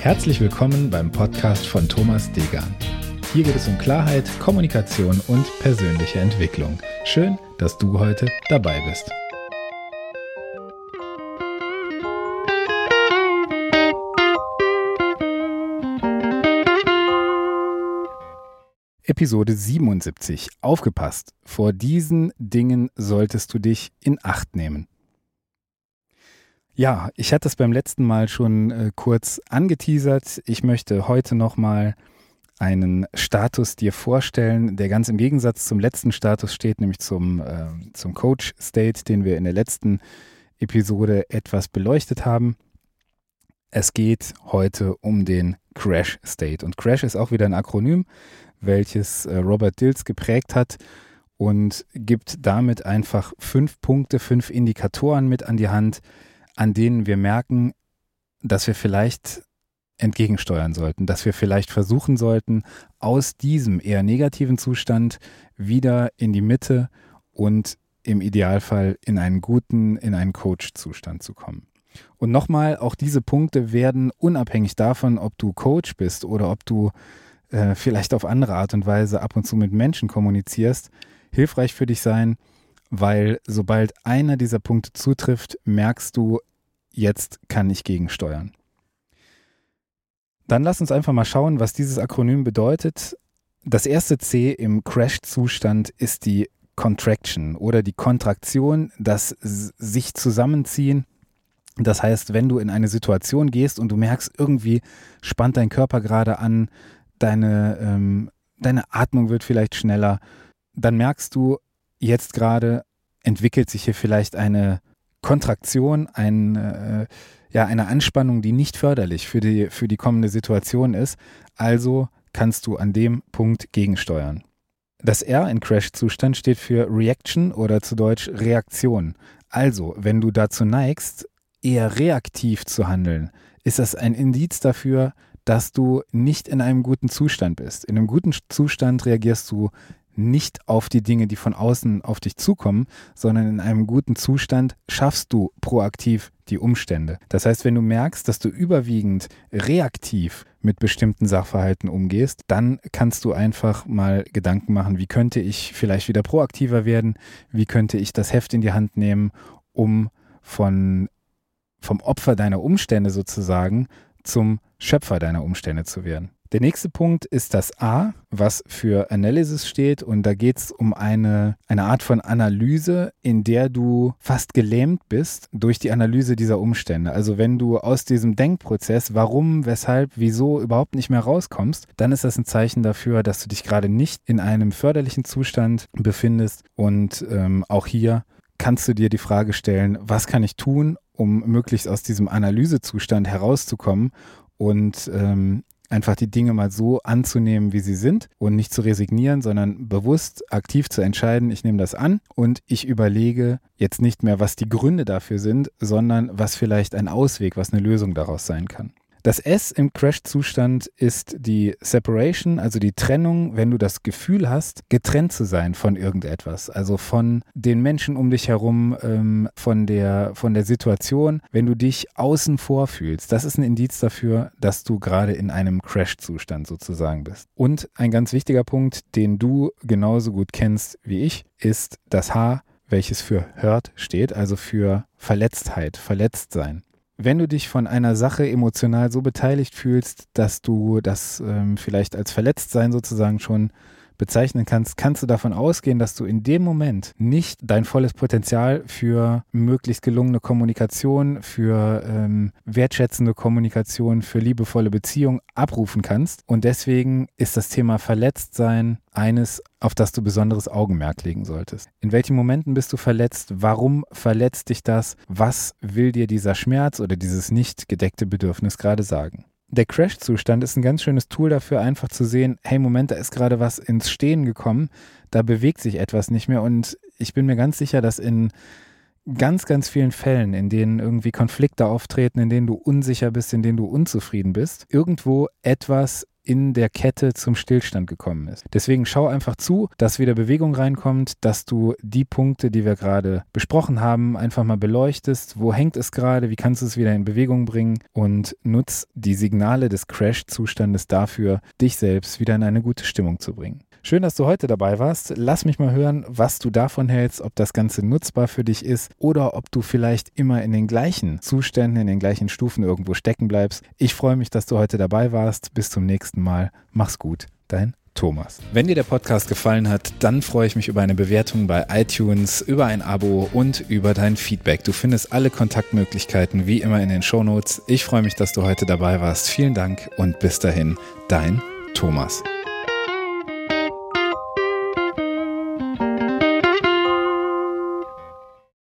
Herzlich willkommen beim Podcast von Thomas Degan. Hier geht es um Klarheit, Kommunikation und persönliche Entwicklung. Schön, dass du heute dabei bist. Episode 77. Aufgepasst. Vor diesen Dingen solltest du dich in Acht nehmen. Ja, ich hatte es beim letzten Mal schon äh, kurz angeteasert. Ich möchte heute nochmal einen Status dir vorstellen, der ganz im Gegensatz zum letzten Status steht, nämlich zum, äh, zum Coach State, den wir in der letzten Episode etwas beleuchtet haben. Es geht heute um den Crash State. Und Crash ist auch wieder ein Akronym, welches äh, Robert Dills geprägt hat und gibt damit einfach fünf Punkte, fünf Indikatoren mit an die Hand, an denen wir merken, dass wir vielleicht entgegensteuern sollten, dass wir vielleicht versuchen sollten, aus diesem eher negativen Zustand wieder in die Mitte und im Idealfall in einen guten, in einen Coach-Zustand zu kommen. Und nochmal, auch diese Punkte werden unabhängig davon, ob du Coach bist oder ob du äh, vielleicht auf andere Art und Weise ab und zu mit Menschen kommunizierst, hilfreich für dich sein, weil sobald einer dieser Punkte zutrifft, merkst du, jetzt kann ich gegensteuern. Dann lass uns einfach mal schauen, was dieses Akronym bedeutet. Das erste C im Crash-Zustand ist die Contraction oder die Kontraktion, das sich zusammenziehen. Das heißt, wenn du in eine Situation gehst und du merkst, irgendwie spannt dein Körper gerade an, deine, ähm, deine Atmung wird vielleicht schneller, dann merkst du, jetzt gerade entwickelt sich hier vielleicht eine Kontraktion, ein, äh, ja, eine Anspannung, die nicht förderlich für die, für die kommende Situation ist. Also kannst du an dem Punkt gegensteuern. Das R in Crash-Zustand steht für Reaction oder zu Deutsch Reaktion. Also, wenn du dazu neigst, eher reaktiv zu handeln, ist das ein Indiz dafür, dass du nicht in einem guten Zustand bist. In einem guten Zustand reagierst du nicht auf die Dinge, die von außen auf dich zukommen, sondern in einem guten Zustand schaffst du proaktiv die Umstände. Das heißt, wenn du merkst, dass du überwiegend reaktiv mit bestimmten Sachverhalten umgehst, dann kannst du einfach mal Gedanken machen, wie könnte ich vielleicht wieder proaktiver werden, wie könnte ich das Heft in die Hand nehmen, um von, vom Opfer deiner Umstände sozusagen zum Schöpfer deiner Umstände zu werden. Der nächste Punkt ist das A, was für Analysis steht. Und da geht es um eine, eine Art von Analyse, in der du fast gelähmt bist durch die Analyse dieser Umstände. Also wenn du aus diesem Denkprozess, warum, weshalb, wieso überhaupt nicht mehr rauskommst, dann ist das ein Zeichen dafür, dass du dich gerade nicht in einem förderlichen Zustand befindest. Und ähm, auch hier kannst du dir die Frage stellen, was kann ich tun, um möglichst aus diesem Analysezustand herauszukommen und ähm, einfach die Dinge mal so anzunehmen, wie sie sind und nicht zu resignieren, sondern bewusst aktiv zu entscheiden, ich nehme das an und ich überlege jetzt nicht mehr, was die Gründe dafür sind, sondern was vielleicht ein Ausweg, was eine Lösung daraus sein kann. Das S im Crash-Zustand ist die Separation, also die Trennung, wenn du das Gefühl hast, getrennt zu sein von irgendetwas, also von den Menschen um dich herum, ähm, von, der, von der Situation, wenn du dich außen vor fühlst. Das ist ein Indiz dafür, dass du gerade in einem Crash-Zustand sozusagen bist. Und ein ganz wichtiger Punkt, den du genauso gut kennst wie ich, ist das H, welches für Hurt steht, also für Verletztheit, Verletztsein wenn du dich von einer Sache emotional so beteiligt fühlst, dass du das ähm, vielleicht als Verletztsein sozusagen schon bezeichnen kannst, kannst du davon ausgehen, dass du in dem Moment nicht dein volles Potenzial für möglichst gelungene Kommunikation, für ähm, wertschätzende Kommunikation, für liebevolle Beziehung abrufen kannst. Und deswegen ist das Thema Verletztsein eines, auf das du besonderes Augenmerk legen solltest. In welchen Momenten bist du verletzt? Warum verletzt dich das? Was will dir dieser Schmerz oder dieses nicht gedeckte Bedürfnis gerade sagen? Der Crash-Zustand ist ein ganz schönes Tool dafür, einfach zu sehen, hey, Moment, da ist gerade was ins Stehen gekommen, da bewegt sich etwas nicht mehr. Und ich bin mir ganz sicher, dass in ganz, ganz vielen Fällen, in denen irgendwie Konflikte auftreten, in denen du unsicher bist, in denen du unzufrieden bist, irgendwo etwas in der Kette zum Stillstand gekommen ist. Deswegen schau einfach zu, dass wieder Bewegung reinkommt, dass du die Punkte, die wir gerade besprochen haben, einfach mal beleuchtest. Wo hängt es gerade? Wie kannst du es wieder in Bewegung bringen? Und nutz die Signale des Crash-Zustandes dafür, dich selbst wieder in eine gute Stimmung zu bringen. Schön, dass du heute dabei warst. Lass mich mal hören, was du davon hältst, ob das Ganze nutzbar für dich ist oder ob du vielleicht immer in den gleichen Zuständen, in den gleichen Stufen irgendwo stecken bleibst. Ich freue mich, dass du heute dabei warst. Bis zum nächsten Mal. Mach's gut. Dein Thomas. Wenn dir der Podcast gefallen hat, dann freue ich mich über eine Bewertung bei iTunes, über ein Abo und über dein Feedback. Du findest alle Kontaktmöglichkeiten wie immer in den Shownotes. Ich freue mich, dass du heute dabei warst. Vielen Dank und bis dahin, dein Thomas.